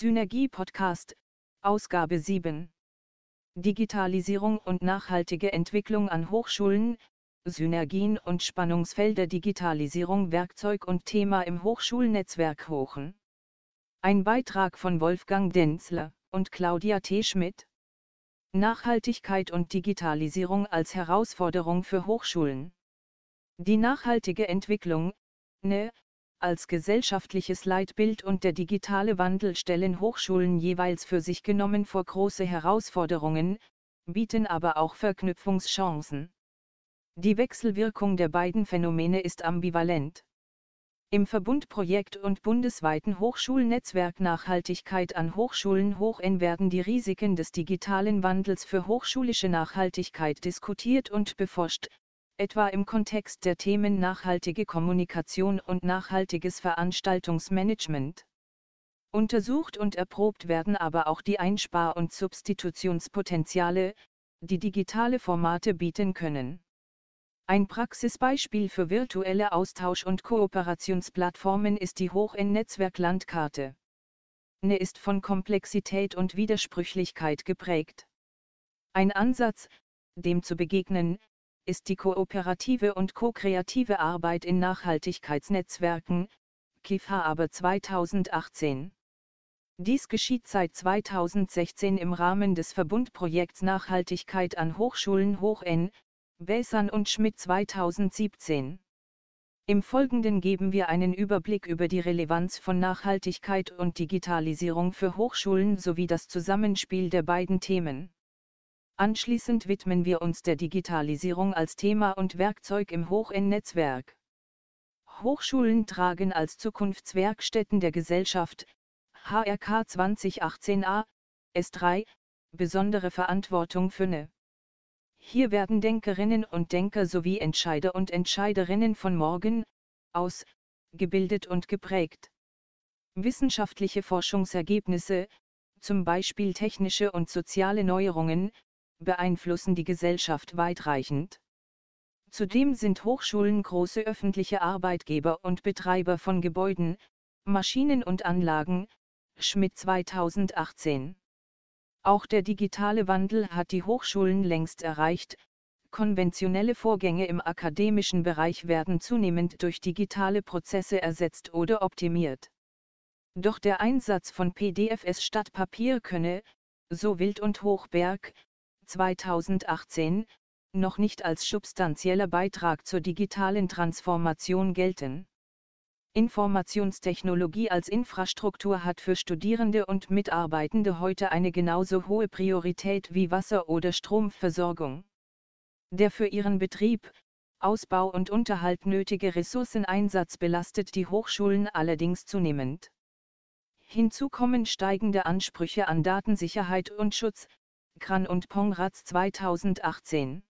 Synergie Podcast, Ausgabe 7. Digitalisierung und nachhaltige Entwicklung an Hochschulen, Synergien und Spannungsfelder Digitalisierung Werkzeug und Thema im Hochschulnetzwerk Hochen. Ein Beitrag von Wolfgang Denzler und Claudia T. Schmidt. Nachhaltigkeit und Digitalisierung als Herausforderung für Hochschulen. Die nachhaltige Entwicklung, NE, als gesellschaftliches Leitbild und der digitale Wandel stellen Hochschulen jeweils für sich genommen vor große Herausforderungen, bieten aber auch Verknüpfungschancen. Die Wechselwirkung der beiden Phänomene ist ambivalent. Im Verbundprojekt und bundesweiten Hochschulnetzwerk Nachhaltigkeit an Hochschulen Hoch N werden die Risiken des digitalen Wandels für hochschulische Nachhaltigkeit diskutiert und beforscht, etwa im Kontext der Themen nachhaltige Kommunikation und nachhaltiges Veranstaltungsmanagement. Untersucht und erprobt werden aber auch die Einspar- und Substitutionspotenziale, die digitale Formate bieten können. Ein Praxisbeispiel für virtuelle Austausch- und Kooperationsplattformen ist die Hoch-N-Netzwerk-Landkarte. NE ist von Komplexität und Widersprüchlichkeit geprägt. Ein Ansatz, dem zu begegnen, ist die kooperative und ko-kreative Arbeit in Nachhaltigkeitsnetzwerken, KIFA aber 2018. Dies geschieht seit 2016 im Rahmen des Verbundprojekts Nachhaltigkeit an Hochschulen Hoch N, Bessan und Schmidt 2017. Im Folgenden geben wir einen Überblick über die Relevanz von Nachhaltigkeit und Digitalisierung für Hochschulen sowie das Zusammenspiel der beiden Themen. Anschließend widmen wir uns der Digitalisierung als Thema und Werkzeug im Hoch-N-Netzwerk. Hochschulen tragen als Zukunftswerkstätten der Gesellschaft, HRK 2018a, S3, besondere Verantwortung für NE. Hier werden Denkerinnen und Denker sowie Entscheider und Entscheiderinnen von morgen, aus, gebildet und geprägt. Wissenschaftliche Forschungsergebnisse, zum Beispiel technische und soziale Neuerungen, beeinflussen die Gesellschaft weitreichend. Zudem sind Hochschulen große öffentliche Arbeitgeber und Betreiber von Gebäuden, Maschinen und Anlagen, Schmidt 2018. Auch der digitale Wandel hat die Hochschulen längst erreicht, konventionelle Vorgänge im akademischen Bereich werden zunehmend durch digitale Prozesse ersetzt oder optimiert. Doch der Einsatz von PDFs statt Papier könne, so Wild und Hochberg, 2018, noch nicht als substanzieller Beitrag zur digitalen Transformation gelten. Informationstechnologie als Infrastruktur hat für Studierende und Mitarbeitende heute eine genauso hohe Priorität wie Wasser- oder Stromversorgung. Der für ihren Betrieb, Ausbau und Unterhalt nötige Ressourceneinsatz belastet die Hochschulen allerdings zunehmend. Hinzu kommen steigende Ansprüche an Datensicherheit und Schutz, Kran und Pongratz 2018.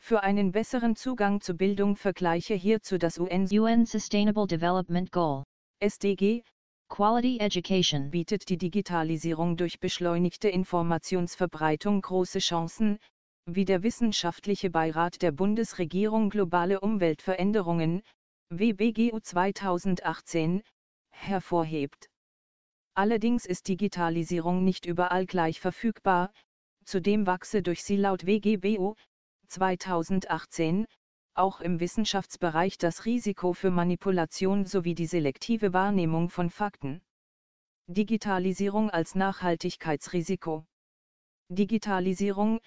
Für einen besseren Zugang zu Bildung vergleiche hierzu das UN, UN Sustainable Development Goal SDG, Quality Education bietet die Digitalisierung durch beschleunigte Informationsverbreitung große Chancen, wie der Wissenschaftliche Beirat der Bundesregierung Globale Umweltveränderungen, WBGU 2018, hervorhebt. Allerdings ist Digitalisierung nicht überall gleich verfügbar, Zudem wachse durch sie laut WGBU 2018 auch im Wissenschaftsbereich das Risiko für Manipulation sowie die selektive Wahrnehmung von Fakten. Digitalisierung als Nachhaltigkeitsrisiko. Digitalisierung,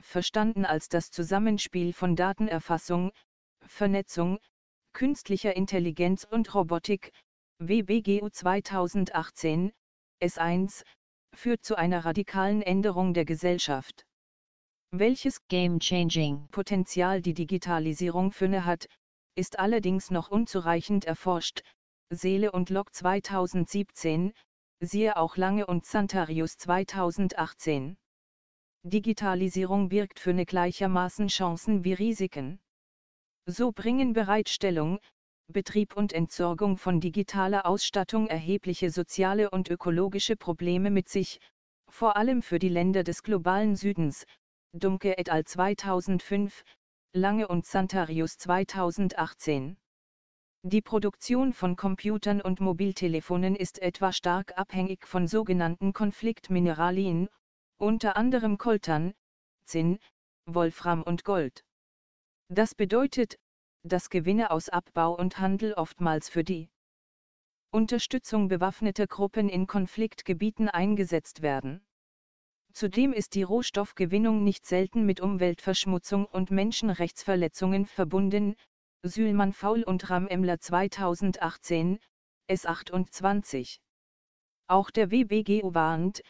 verstanden als das Zusammenspiel von Datenerfassung, Vernetzung, künstlicher Intelligenz und Robotik, WBGU 2018, S1, führt zu einer radikalen Änderung der Gesellschaft. Welches Game-Changing Potenzial die Digitalisierung für ne hat, ist allerdings noch unzureichend erforscht. Seele und Lok 2017, siehe auch Lange und Santarius 2018. Digitalisierung birgt für ne gleichermaßen Chancen wie Risiken. So bringen Bereitstellung, Betrieb und Entsorgung von digitaler Ausstattung erhebliche soziale und ökologische Probleme mit sich, vor allem für die Länder des globalen Südens, Dumke et al. 2005, Lange und Santarius 2018. Die Produktion von Computern und Mobiltelefonen ist etwa stark abhängig von sogenannten Konfliktmineralien, unter anderem Koltern, Zinn, Wolfram und Gold. Das bedeutet, dass Gewinne aus Abbau und Handel oftmals für die Unterstützung bewaffneter Gruppen in Konfliktgebieten eingesetzt werden. Zudem ist die Rohstoffgewinnung nicht selten mit Umweltverschmutzung und Menschenrechtsverletzungen verbunden, Sülman Faul und Ram Emler 2018, S28. Auch der WBGU warnt,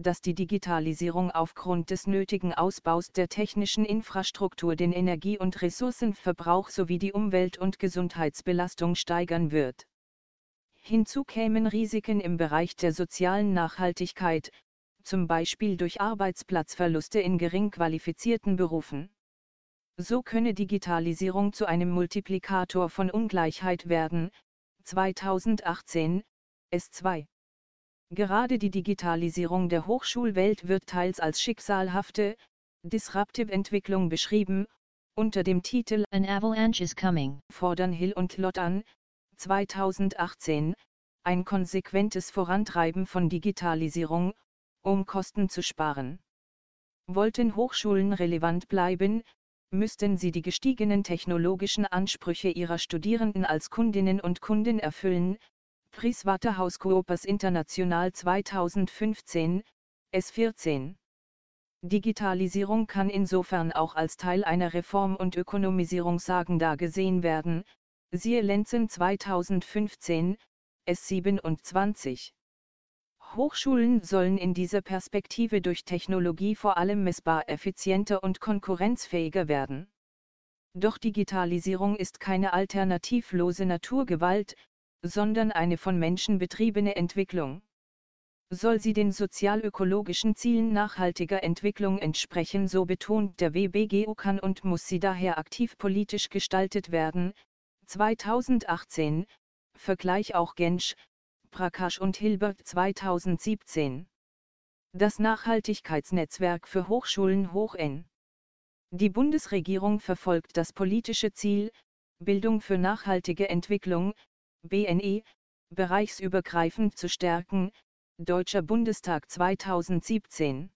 dass die Digitalisierung aufgrund des nötigen Ausbaus der technischen Infrastruktur den Energie- und Ressourcenverbrauch sowie die Umwelt- und Gesundheitsbelastung steigern wird. Hinzu kämen Risiken im Bereich der sozialen Nachhaltigkeit, zum Beispiel durch Arbeitsplatzverluste in gering qualifizierten Berufen. So könne Digitalisierung zu einem Multiplikator von Ungleichheit werden. 2018, S2 Gerade die Digitalisierung der Hochschulwelt wird teils als schicksalhafte, disruptive Entwicklung beschrieben, unter dem Titel An Avalanche is Coming fordern Hill und Lott an, 2018, ein konsequentes Vorantreiben von Digitalisierung, um Kosten zu sparen. Wollten Hochschulen relevant bleiben, müssten sie die gestiegenen technologischen Ansprüche ihrer Studierenden als Kundinnen und Kunden erfüllen, Pricewaterhousecoopers International 2015, S14. Digitalisierung kann insofern auch als Teil einer Reform- und Ökonomisierungsagenda gesehen werden, siehe Lenzen 2015, S27. Hochschulen sollen in dieser Perspektive durch Technologie vor allem messbar effizienter und konkurrenzfähiger werden. Doch Digitalisierung ist keine alternativlose Naturgewalt, sondern eine von Menschen betriebene Entwicklung. Soll sie den sozial-ökologischen Zielen nachhaltiger Entwicklung entsprechen, so betont der WBGU kann und muss sie daher aktiv politisch gestaltet werden. 2018, Vergleich auch Gensch, Prakash und Hilbert 2017. Das Nachhaltigkeitsnetzwerk für Hochschulen Hoch N. Die Bundesregierung verfolgt das politische Ziel, Bildung für nachhaltige Entwicklung, BNE, bereichsübergreifend zu stärken, Deutscher Bundestag 2017.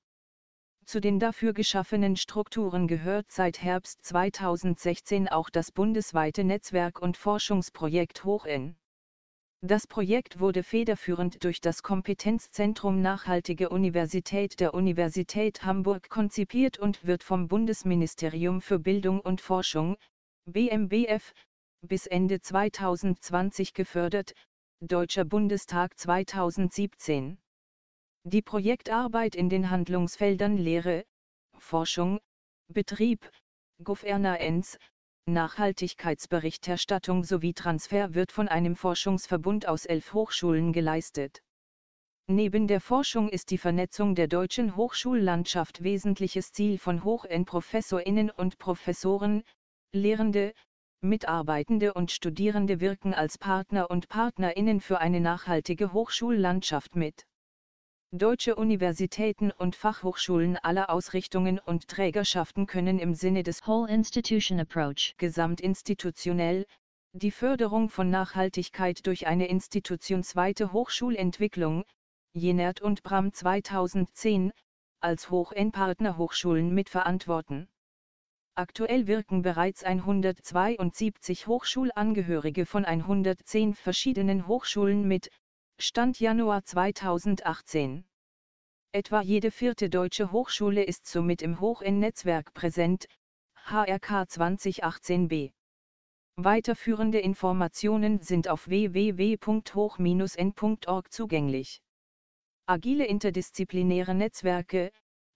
Zu den dafür geschaffenen Strukturen gehört seit Herbst 2016 auch das bundesweite Netzwerk und Forschungsprojekt Hoch N. Das Projekt wurde federführend durch das Kompetenzzentrum Nachhaltige Universität der Universität Hamburg konzipiert und wird vom Bundesministerium für Bildung und Forschung, BMBF, bis Ende 2020 gefördert, Deutscher Bundestag 2017. Die Projektarbeit in den Handlungsfeldern Lehre, Forschung, Betrieb, Governance, Nachhaltigkeitsberichterstattung sowie Transfer wird von einem Forschungsverbund aus elf Hochschulen geleistet. Neben der Forschung ist die Vernetzung der deutschen Hochschullandschaft wesentliches Ziel von Hochend-Professorinnen und Professoren, Lehrende, Mitarbeitende und Studierende wirken als Partner und Partnerinnen für eine nachhaltige Hochschullandschaft mit. Deutsche Universitäten und Fachhochschulen aller Ausrichtungen und Trägerschaften können im Sinne des Whole Institution Approach gesamtinstitutionell die Förderung von Nachhaltigkeit durch eine institutionsweite Hochschulentwicklung, Jenert und Bram 2010, als Hoch-N-Partnerhochschulen mitverantworten. Aktuell wirken bereits 172 Hochschulangehörige von 110 verschiedenen Hochschulen mit, Stand Januar 2018. Etwa jede vierte deutsche Hochschule ist somit im Hoch-N-Netzwerk präsent, HRK 2018b. Weiterführende Informationen sind auf www.hoch-n.org zugänglich. Agile interdisziplinäre Netzwerke,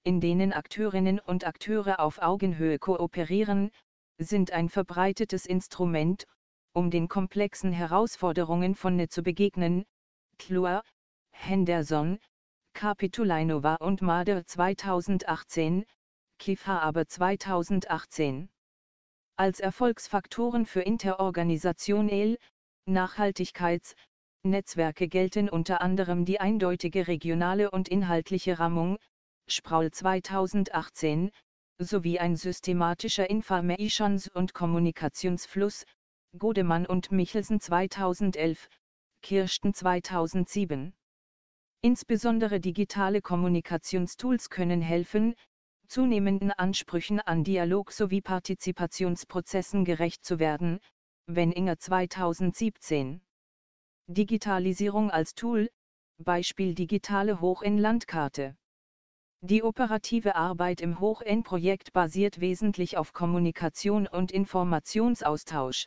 in denen Akteurinnen und Akteure auf Augenhöhe kooperieren, sind ein verbreitetes Instrument, um den komplexen Herausforderungen von NE zu begegnen. Kluwer, Henderson, Kapitulainova und Mader 2018, Kifa aber 2018. Als Erfolgsfaktoren für interorganisationell, Nachhaltigkeits, Netzwerke gelten unter anderem die eindeutige regionale und inhaltliche Rammung, Sproul 2018, sowie ein systematischer Informations- und Kommunikationsfluss, Godemann und Michelsen 2011, Kirsten 2007. Insbesondere digitale Kommunikationstools können helfen, zunehmenden Ansprüchen an Dialog sowie Partizipationsprozessen gerecht zu werden, wenn Inge 2017. Digitalisierung als Tool, Beispiel digitale Hoch-N-Landkarte. Die operative Arbeit im Hoch-N-Projekt basiert wesentlich auf Kommunikation und Informationsaustausch.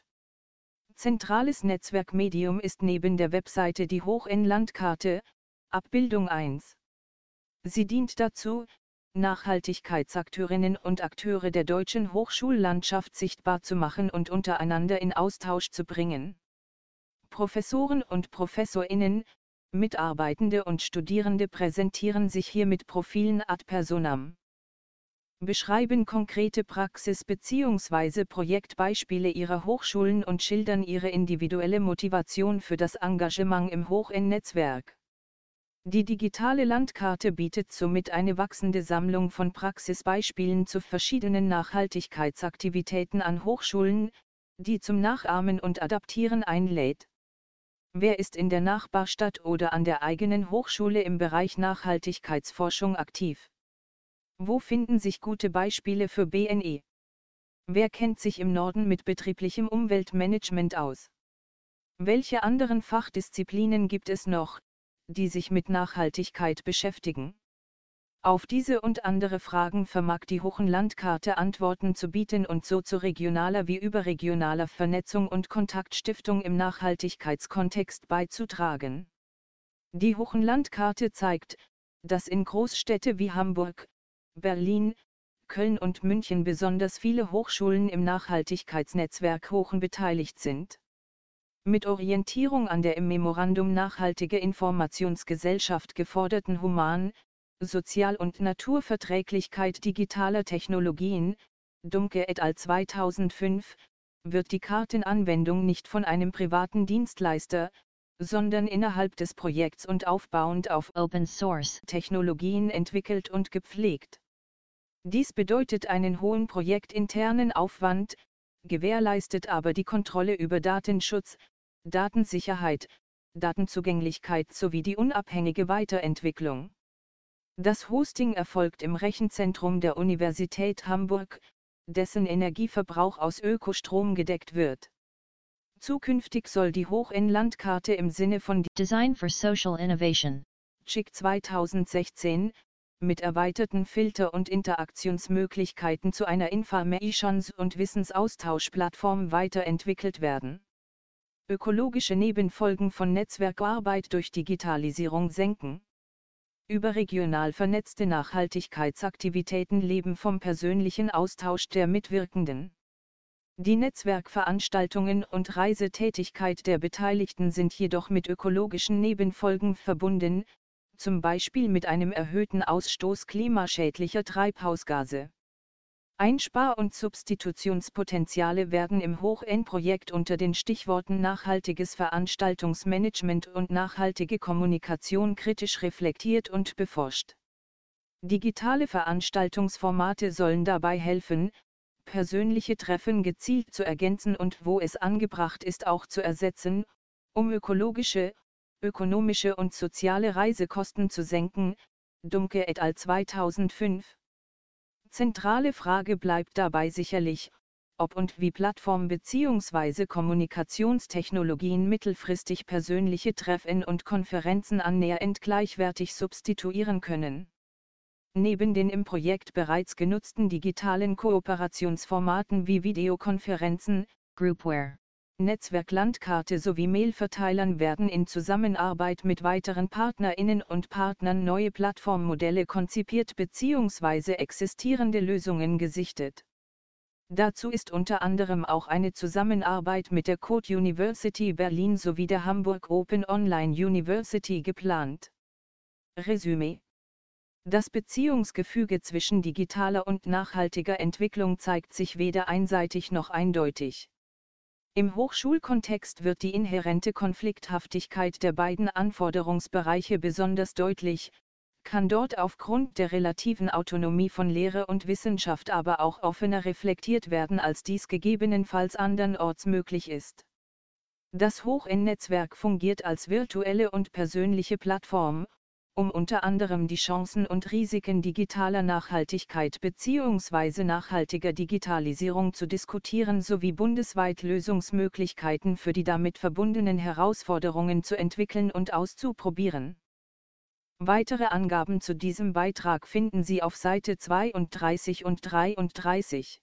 Zentrales Netzwerkmedium ist neben der Webseite die Hoch-N-Landkarte, Abbildung 1. Sie dient dazu, Nachhaltigkeitsakteurinnen und Akteure der deutschen Hochschullandschaft sichtbar zu machen und untereinander in Austausch zu bringen. Professoren und Professorinnen, Mitarbeitende und Studierende präsentieren sich hier mit Profilen ad personam. Beschreiben konkrete Praxis- bzw. Projektbeispiele ihrer Hochschulen und schildern ihre individuelle Motivation für das Engagement im Hoch-N-Netzwerk. Die digitale Landkarte bietet somit eine wachsende Sammlung von Praxisbeispielen zu verschiedenen Nachhaltigkeitsaktivitäten an Hochschulen, die zum Nachahmen und Adaptieren einlädt. Wer ist in der Nachbarstadt oder an der eigenen Hochschule im Bereich Nachhaltigkeitsforschung aktiv? Wo finden sich gute Beispiele für BNE? Wer kennt sich im Norden mit betrieblichem Umweltmanagement aus? Welche anderen Fachdisziplinen gibt es noch, die sich mit Nachhaltigkeit beschäftigen? Auf diese und andere Fragen vermag die Hochenlandkarte Antworten zu bieten und so zu regionaler wie überregionaler Vernetzung und Kontaktstiftung im Nachhaltigkeitskontext beizutragen. Die Hochenlandkarte zeigt, dass in Großstädte wie Hamburg, Berlin, Köln und München besonders viele Hochschulen im Nachhaltigkeitsnetzwerk Hochen beteiligt sind. Mit Orientierung an der im Memorandum Nachhaltige Informationsgesellschaft geforderten Human-, Sozial- und Naturverträglichkeit digitaler Technologien, Dumke et al. 2005, wird die Kartenanwendung nicht von einem privaten Dienstleister, sondern innerhalb des Projekts und aufbauend auf Open Source Technologien entwickelt und gepflegt. Dies bedeutet einen hohen projektinternen Aufwand, gewährleistet aber die Kontrolle über Datenschutz, Datensicherheit, Datenzugänglichkeit sowie die unabhängige Weiterentwicklung. Das Hosting erfolgt im Rechenzentrum der Universität Hamburg, dessen Energieverbrauch aus Ökostrom gedeckt wird. Zukünftig soll die Hoch-N-Landkarte im Sinne von Design for Social Innovation CHIC 2016 mit erweiterten Filter- und Interaktionsmöglichkeiten zu einer Informations- und Wissensaustauschplattform weiterentwickelt werden. Ökologische Nebenfolgen von Netzwerkarbeit durch Digitalisierung senken. Überregional vernetzte Nachhaltigkeitsaktivitäten leben vom persönlichen Austausch der Mitwirkenden. Die Netzwerkveranstaltungen und Reisetätigkeit der Beteiligten sind jedoch mit ökologischen Nebenfolgen verbunden, zum Beispiel mit einem erhöhten Ausstoß klimaschädlicher Treibhausgase. Einspar- und Substitutionspotenziale werden im Hoch-N-Projekt unter den Stichworten nachhaltiges Veranstaltungsmanagement und nachhaltige Kommunikation kritisch reflektiert und beforscht. Digitale Veranstaltungsformate sollen dabei helfen, persönliche Treffen gezielt zu ergänzen und wo es angebracht ist auch zu ersetzen, um ökologische, ökonomische und soziale Reisekosten zu senken, Dumke et al. 2005 Zentrale Frage bleibt dabei sicherlich, ob und wie Plattform- bzw. Kommunikationstechnologien mittelfristig persönliche Treffen und Konferenzen annähernd gleichwertig substituieren können. Neben den im Projekt bereits genutzten digitalen Kooperationsformaten wie Videokonferenzen, Groupware Netzwerklandkarte sowie Mailverteilern werden in Zusammenarbeit mit weiteren Partnerinnen und Partnern neue Plattformmodelle konzipiert bzw. existierende Lösungen gesichtet. Dazu ist unter anderem auch eine Zusammenarbeit mit der Code University Berlin sowie der Hamburg Open Online University geplant. Resümee Das Beziehungsgefüge zwischen digitaler und nachhaltiger Entwicklung zeigt sich weder einseitig noch eindeutig. Im Hochschulkontext wird die inhärente Konflikthaftigkeit der beiden Anforderungsbereiche besonders deutlich, kann dort aufgrund der relativen Autonomie von Lehre und Wissenschaft aber auch offener reflektiert werden, als dies gegebenenfalls andernorts möglich ist. Das Hoch-N-Netzwerk fungiert als virtuelle und persönliche Plattform, um unter anderem die Chancen und Risiken digitaler Nachhaltigkeit bzw. nachhaltiger Digitalisierung zu diskutieren sowie bundesweit Lösungsmöglichkeiten für die damit verbundenen Herausforderungen zu entwickeln und auszuprobieren. Weitere Angaben zu diesem Beitrag finden Sie auf Seite 32 und 33.